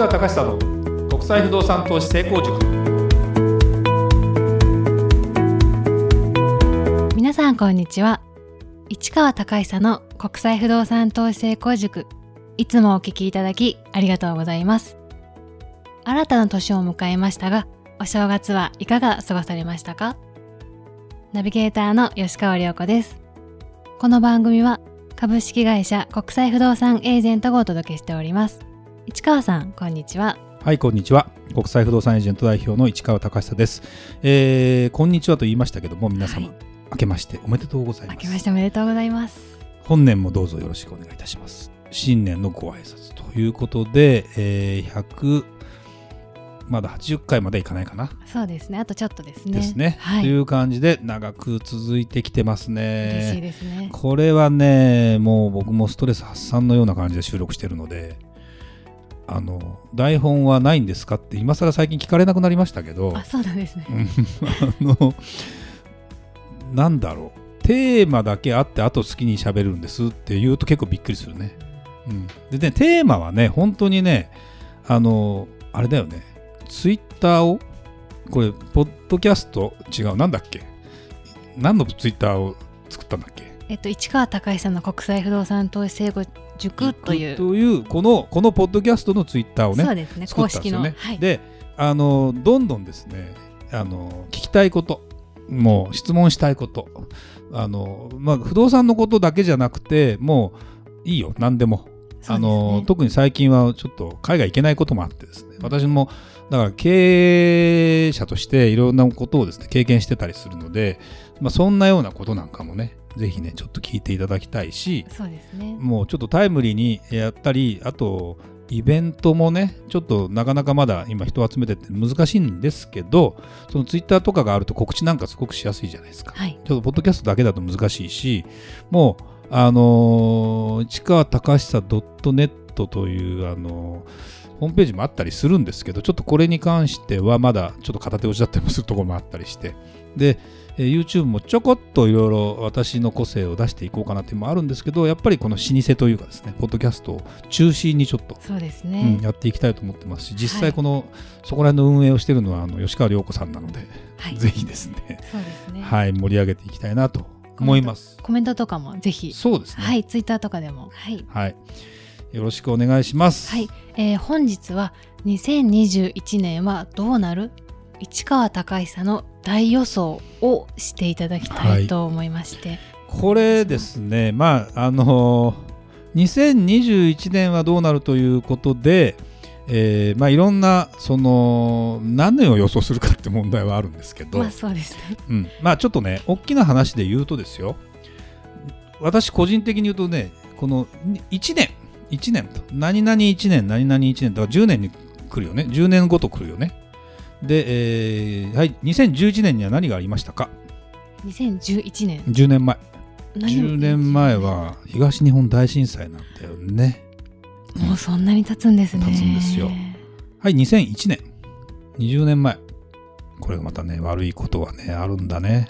川隆久の国際不動産投資成功塾。皆さんこんにちは。市川隆久の国際不動産投資成功塾。いつもお聞きいただきありがとうございます。新たな年を迎えましたがお正月はいかが過ごされましたか？ナビゲーターの吉川良子です。この番組は株式会社国際不動産エージェントがお届けしております。市川さんこんにちは。はいこんにちは。国際不動産エージェント代表の市川隆久です、えー、こんにちはと言いましたけども皆様、はい。明けましておめでとうございま明すけましておめでとうございます。本年もどうぞよろしくお願いいたします。新年のご挨拶ということで、えー、100まだ80回までいかないかな、そうですね。あとちょっとですね。ですね、はい。という感じで長く続いてきてますね。嬉しいですね。これはねもう僕もストレス発散のような感じで収録してるのであの台本はないんですかって今更最近聞かれなくなりましたけどあそうなんですね。うんあのなんだろう。テーマだけあってあと好きに喋るんですって言うと結構びっくりするね。うん、でねテーマはね本当にねあのあれだよね。ツイッターをこれポッドキャスト？違う。なんだっけ？何のツイッターを作ったんだっけ？えっと、市川隆久の国際不動産投資制度塾という。というこのこのポッドキャストのツイッターをねそうですね公式の、ね。はい、であのどんどんですねあの聞きたいこともう質問したいことあの、まあ、不動産のことだけじゃなくてもういいよ何でも。あの特に最近はちょっと海外行けないこともあってですね。私もだから経営者としていろんなことをですね経験してたりするので、まあ、そんなようなことなんかもねぜひねちょっと聞いていただきたいしそうですね。もうちょっとタイムリーにやったりあとイベントもねちょっとなかなかまだ今人を集めてって難しいんですけどそのツイッターとかがあると告知なんかすごくしやすいじゃないですか。はい。ちょっとポッドキャストだけだと難しいしもうあのー市川隆久 .net というあのーホームページもあったりするんですけどちょっとこれに関してはまだちょっと片手落ちだったりもするところもあったりして。で、えー YouTube もちょこっといろいろ私の個性を出していこうかなっていうのもあるんですけどやっぱりこの老舗というかですねポッドキャストを中心にちょっとそうですうねん、、やっていきたいと思ってますし実はい。際この、そこら辺の運営をしているのはあの吉川良子さんなので、はい。ぜひですね、そうですね。はい、盛り上げていきたいなと思います。コメントとかもぜひ。そうですね。はいツイッターとかでも。はい。はい。よろしくお願いします。はい、えー本日は2021年はどうなる？市川隆久の大予想をしていただきたいと思いまして、これですね、まあ、あのー2021年はどうなるということで、えーまあ、いろんな、その、何を予想するかって問題はあるんですけど、まあそうですね。うん、まあちょっとね、大きな話で言うとですよ、私個人的に言うとね、この1年、1年と、何々1年、何々1年、だから10年に来るよね、10年ごと来るよね。で、えーはい、2011年には何がありましたか？2011年 ?10 年前。何を10年前は東日本大震災なんだよね。もうそんなに経つんですね経つんですよはい、2001年。20年前。これがまたね、悪いことはね、あるんだね。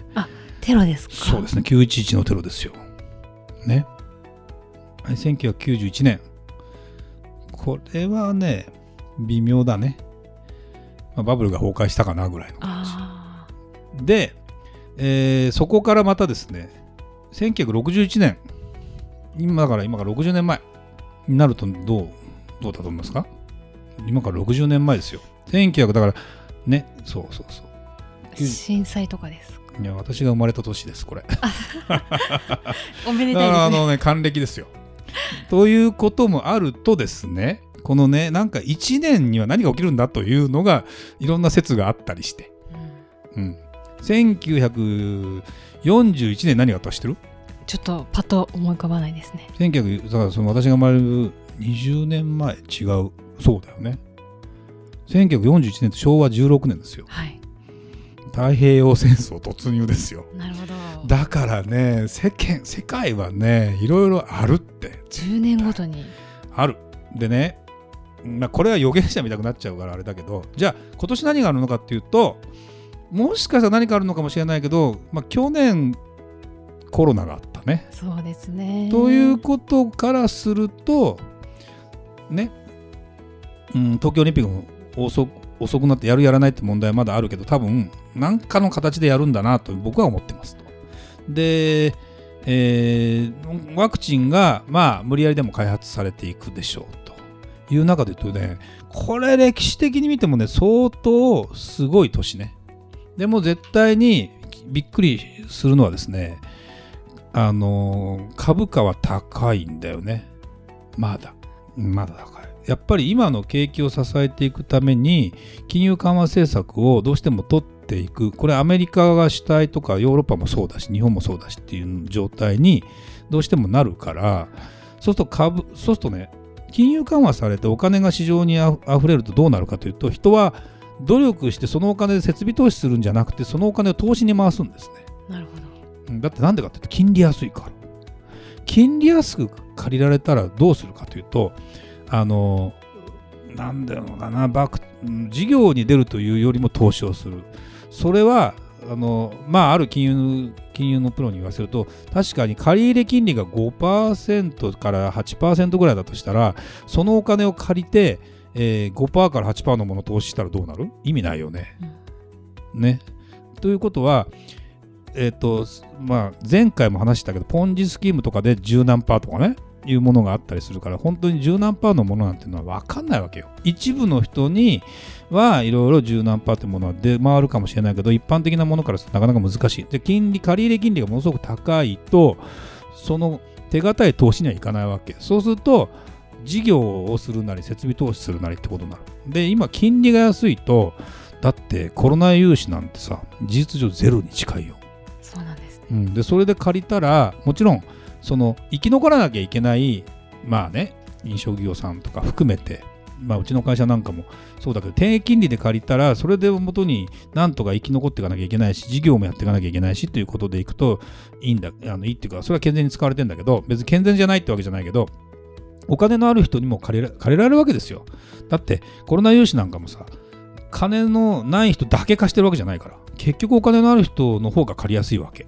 テロですか？そうですね、911のテロですよ。ね。はい、1991年。これはね、微妙だね。まあ、バブルが崩壊したかなぐらいの感あじ。で、えーそこからまたですね、1961年。今だから今から60年前になるとどう、どうだと思いますか？今から60年前ですよ。1900だから、ね、そうそうそう。ー震災とかですか？いや、私が生まれた年です、これ。おめでたいですねあのね、還暦ですよ。ということもあるとですね、このね、なんか1年には何が起きるんだというのが、いろんな説があったりして。うん。1941年何があったか知ってる？ちょっとパッと思い浮かばないですね ?1900、だからその私が生まれる20年前、違う。そうだよね。1941年って昭和16年ですよ。はい太平洋戦争突入ですよ。なるほどだからね、世間、世界はね、いろいろあるって。10年ごとにある。でね、まあ、これは預言者みたくなっちゃうからあれだけど、じゃあ今年何があるのかっていうと、もしかしたら何かあるのかもしれないけど、まあ、去年コロナがあったね。そうですねということからすると、ね、うん、東京オリンピックも遅く遅くなってやるやらないって問題はまだあるけど多分何かの形でやるんだなと僕は思ってますと。で、えーワクチンがまあ無理やりでも開発されていくでしょうという中で言うとねこれ歴史的に見てもね相当すごい年ね。でも絶対にびっくりするのはですねあの株価は高いんだよね。まだ。まだ高い。やっぱり今の景気を支えていくために金融緩和政策をどうしても取っていく。これアメリカが主体とかヨーロッパもそうだし日本もそうだしっていう状態にどうしてもなるからそうすると株そうするとね金融緩和されてお金が市場にあふれるとどうなるかというと人は努力してそのお金で設備投資するんじゃなくてそのお金を投資に回すんですね。なるほどうんだってなんでかっていうと金利安いから。金利安く借りられたらどうするかというとあのなんだろうかなバクうん事業に出るというよりも投資をするそれはあのまあある金融金融のプロに言わせると確かに借入金利が5%から8%ぐらいだとしたらそのお金を借りて、えー5%から8%のものを投資したらどうなる？意味ないよね。ね。ということは、えっ、と、まあ、前回も話したけど、ポンジスキームとかで十何パーとかね、いうものがあったりするから、本当に十何パーのものなんていうのは分かんないわけよ。一部の人にはいろいろ十何パーってものは出回るかもしれないけど、一般的なものからするとなかなか難しい。で、金利、借入金利がものすごく高いと、その手堅い投資にはいかないわけ。そうすると、事業をするなり、設備投資するなりってことになる。で、今、金利が安いと、だってコロナ融資なんてさ、事実上ゼロに近いよ。そうなんですねうん、でそれで借りたらもちろんその生き残らなきゃいけないまあね飲食業さんとか含めて、まあ、うちの会社なんかもそうだけど低金利で借りたらそれでもとになんとか生き残っていかなきゃいけないし事業もやっていかなきゃいけないしということでいくといいんだあのいいっていうかそれは健全に使われてんだけど別に健全じゃないってわけじゃないけどお金のある人にも借りら借りられるわけですよ。だってコロナ融資なんかもさ金のない人だけ貸してるわけじゃないから結局お金のある人の方が借りやすいわけ。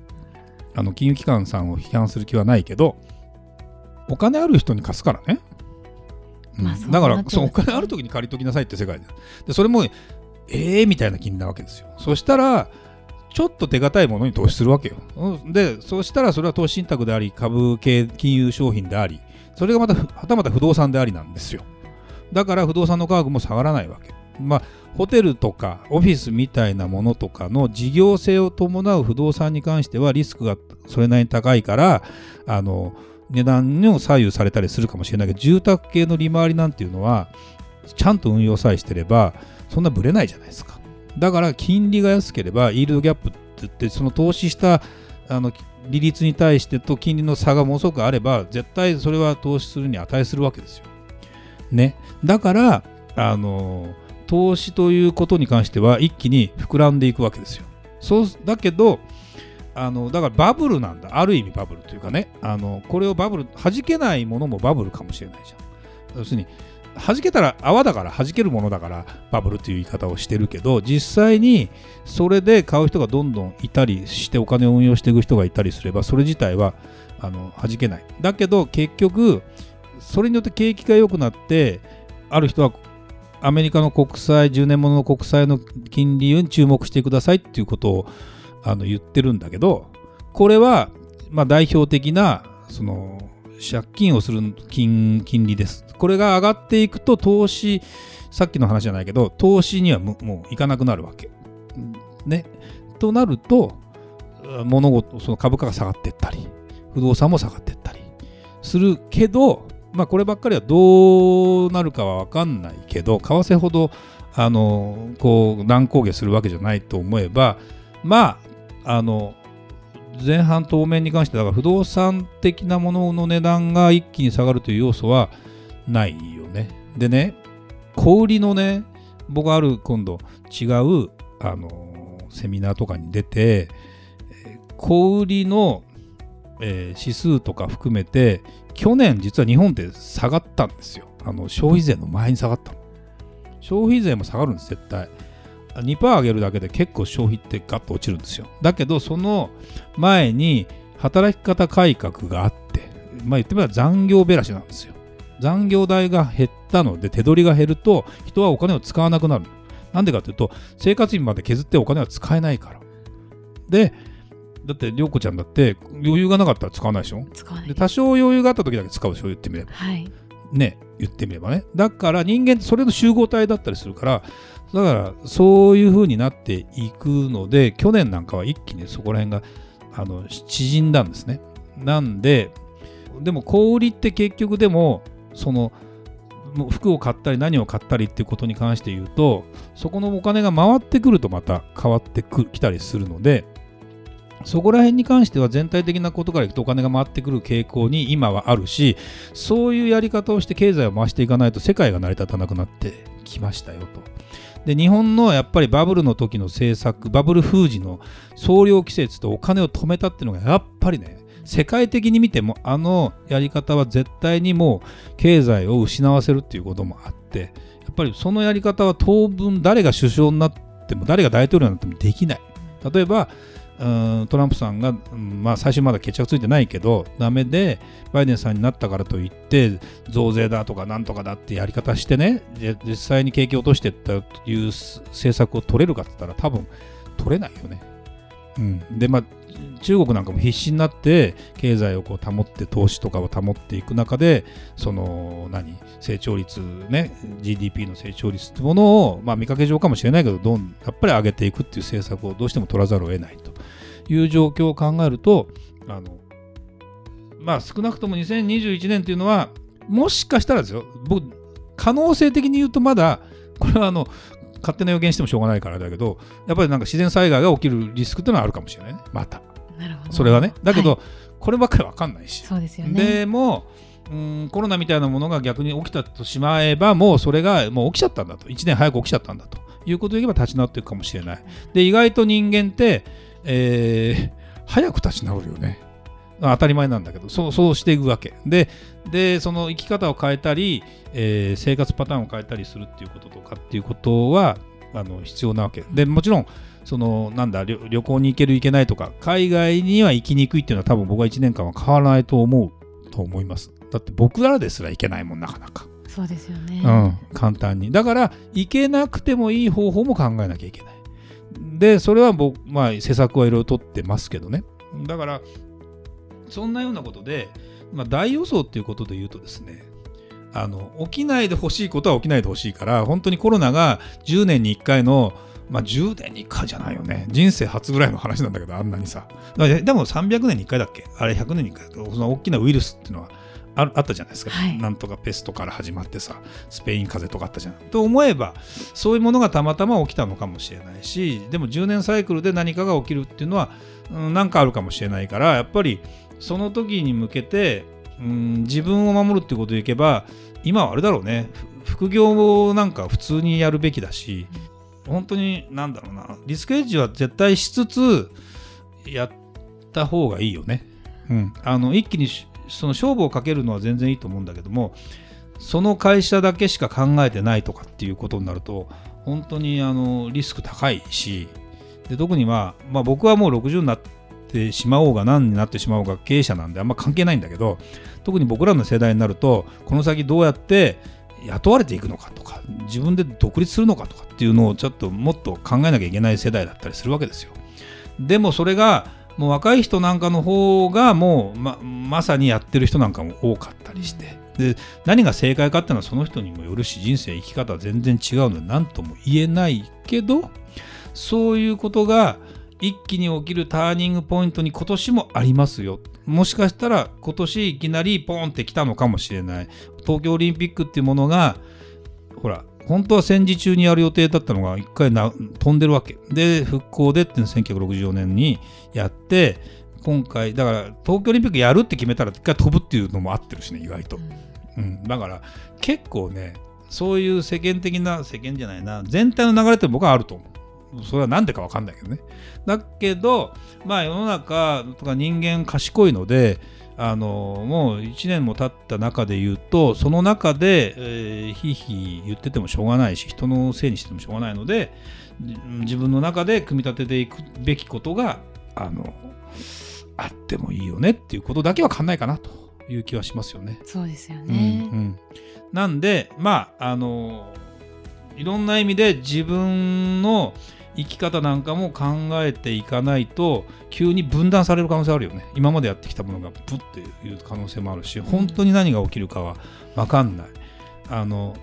あの金融機関さんを批判する気はないけどお金ある人に貸すからね、うんだからそうお金ある時に借りときなさいって世界ででそれもええみたいな金利なわけですよそしたらちょっと手堅いものに投資するわけよ。うんで、そうしたらそれは投資信託であり、株系金融商品であり、それがまた、はたまた不動産でありなんですよ。だから不動産の価格も下がらないわけ。まあ、ホテルとかオフィスみたいなものとかの事業性を伴う不動産に関してはリスクがそれなりに高いから、あの、値段にも左右されたりするかもしれないけど、住宅系の利回りなんていうのは、ちゃんと運用さえしてれば、そんなぶれないじゃないですか。だから金利が安ければ、イールドギャップって言って、その投資したあの利率に対してと金利の差がものすごくあれば、絶対それは投資するに値するわけですよ。ね。だから、あの、投資ということに関しては一気に膨らんでいくわけですよ。そうだけど、あのだからバブルなんだ。ある意味バブルというかね、あのこれをバブル、弾けないものもバブルかもしれないじゃん。要するに、弾けたら泡だから弾けるものだからバブルという言い方をしてるけど実際にそれで買う人がどんどんいたりしてお金を運用していく人がいたりすればそれ自体はあの弾けないだけど結局それによって景気が良くなってある人はアメリカの国債10年ものの国債の金利に注目してくださいっていうことをあの言ってるんだけどこれはまあ代表的なその借金をする金金利です。これが上がっていくと投資、さっきの話じゃないけど、投資にはもういかなくなるわけ。ね。となると、物事、その株価が下がっていったり、不動産も下がっていったりするけど、まあこればっかりはどうなるかは分かんないけど、為替ほど、あの、こう、乱高下するわけじゃないと思えば、まあ、あの、前半当面に関してだから不動産的なものの値段が一気に下がるという要素はないよね。でね、小売りのね、僕ある今度違うあのセミナーとかに出て、小売りの、えー指数とか含めて去年実は日本って下がったんですよ。あの消費税の前に下がったの。消費税も下がるんです、絶対。2%上げるだけで結構消費ってガッと落ちるんですよ。だけど、その前に働き方改革があって、まあ言ってみれば残業べらしなんですよ。残業代が減ったので手取りが減ると人はお金を使わなくなるなんでかというと生活費まで削ってお金は使えないからでだって涼子ちゃんだって余裕がなかったら使わないでしょ？使わない。で多少余裕があった時だけ使うでしょ言ってみればはい。ね言ってみればね。だから人間ってそれの集合体だったりするからだからそういう風になっていくので去年なんかは一気にそこら辺があの縮んだんですね。なんででも小売りって結局でもそのもう服を買ったり何を買ったりっていうことに関して言うとそこのお金が回ってくるとまた変わってくきたりするのでそこら辺に関しては全体的なことからいくとお金が回ってくる傾向に今はあるしそういうやり方をして経済を回していかないと世界が成り立たなくなってきましたよと。で日本のやっぱりバブルの時の政策バブル封じの総量季節とお金を止めたっていうのがやっぱりね世界的に見てもあのやり方は絶対にもう経済を失わせるっていうこともあってやっぱりそのやり方は当分誰が首相になっても誰が大統領になってもできない例えばトランプさんが、まあ、最初まだ決着ついてないけどダメでバイデンさんになったからといって増税だとかなんとかだってやり方してね実際に景気を落としていったという政策を取れるかって言ったら多分取れないよね。うん、でまあ中国なんかも必死になって経済をこう保って投資とかを保っていく中でその何？成長率ね？GDP の成長率ってものを、まあ、見かけ上かもしれないけどどんやっぱり上げていくっていう政策をどうしても取らざるを得ないと。いう状況を考えるとあのまあ少なくとも2021年っていうのはもしかしたらですよ。僕可能性的に言うとまだこれはあの勝手な予言してもしょうがないからだけどやっぱりなんか自然災害が起きるリスクっていうのはあるかもしれないね。また。なるほどそれはね。だけど、はいこればっかり分かんないし。そうですよね。でもうんコロナみたいなものが逆に起きたとしまえばもうそれがもう起きちゃったんだと。1年早く起きちゃったんだと。いうことで言えば立ち直っていくかもしれない。で意外と人間って、えー早く立ち直るよね当たり前なんだけどそうそうしていくわけ。ででその生き方を変えたり、えー生活パターンを変えたりするっていうこととかっていうことはあの必要なわけ。でもちろんそのなんだ旅旅行に行ける行けないとか海外には行きにくいっていうのは多分僕は1年間は変わらないと思うと思います。だって僕らですら行けないもんなかなか、そうですよね、うん、簡単に。だから行けなくてもいい方法も考えなきゃいけない。でそれは僕まあ施策はいろいろ取ってますけどね。だからそんなようなことで、まあ、大予想っていうことで言うとですねあの起きないでほしいことは起きないでほしいから本当にコロナが10年に1回のまあ10年に1回じゃないよね。人生初ぐらいの話なんだけどあんなにさ。でも300年に1回だっけ？あれ100年に1回だとその大きなウイルスっていうのはああったじゃないですか、はい。なんとかペストから始まってさスペイン風邪とかあったじゃん。と思えばそういうものがたまたま起きたのかもしれないしでも10年サイクルで何かが起きるっていうのはうんなんかあるかもしれないからやっぱりその時に向けてうん自分を守るってことでいけば今はあれだろうね。副業なんか普通にやるべきだし本当になんだろうな。リスクエッジは絶対しつつやった方がいいよね。うん、あの一気にその勝負をかけるのは全然いいと思うんだけどもその会社だけしか考えてないとかっていうことになると本当にあのリスク高いしで特には、まあ、僕はもう60になっててしまおうが何になってしまおうが経営者なんであんま関係ないんだけど特に僕らの世代になるとこの先どうやって雇われていくのかとか自分で独立するのかとかっていうのをちょっともっと考えなきゃいけない世代だったりするわけですよ。でもそれがもう若い人なんかの方がもうままさにやってる人なんかも多かったりしてで何が正解かっていうのはその人にもよるし人生生き方は全然違うので何とも言えないけどそういうことが一気に起きるターニングポイントに今年もありますよ。もしかしたら今年いきなりポンって来たのかもしれない。東京オリンピックっていうものがほら本当は戦時中にやる予定だったのが一回な飛んでるわけ。で復興でっていうのを1964年にやって今回だから東京オリンピックやるって決めたら一回飛ぶっていうのも合ってるしね意外と、うん、だから結構ねそういう世間的な世間じゃないな全体の流れって僕はあると思うそれは何でか分かんないけどねだけどまあ世の中とか人間賢いのであのもう1年も経った中で言うとその中で、えー、ひいひい言っててもしょうがないし人のせいにしてもしょうがないのでじ自分の中で組み立てていくべきことがあのあってもいいよねっていうことだけは考えかなという気はしますよね。そうですようんね。うんなんでまああのいろんな意味で自分の生き方なんかも考えていかないと急に分断される可能性あるよね。今までやってきたものがブッていう可能性もあるし本当に何が起きるかは分かんない。あの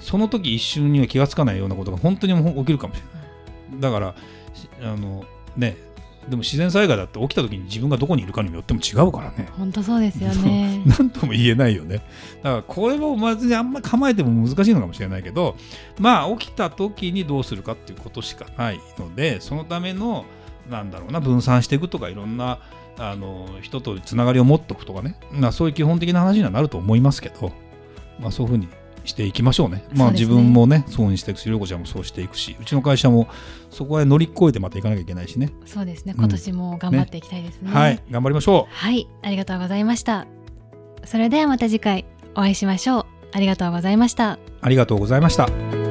その時一瞬には気がつかないようなことが本当に起きるかもしれない。だからしあのねでも自然災害だって起きた時に自分がどこにいるかによっても違うからね本当そうですよね。何とも言えないよね。だからこれもまずあんまり構えても難しいのかもしれないけどまあ起きた時にどうするかっていうことしかないのでそのためのなんだろうな分散していくとかいろんなあの人とつながりを持っておくとかね、まあ、そういう基本的な話にはなると思いますけど、まあ、そういうふうにしていきましょうね。まあ自分もねそうにしていくし涼子ちゃんもそうしていくしうちの会社もそこへ乗り越えてまたいかなきゃいけないしね。そうですね。うん今年も頑張っていきたいですね。はい頑張りましょう。はい、ありがとうございました。それではまた次回お会いしましょう。ありがとうございました。ありがとうございました。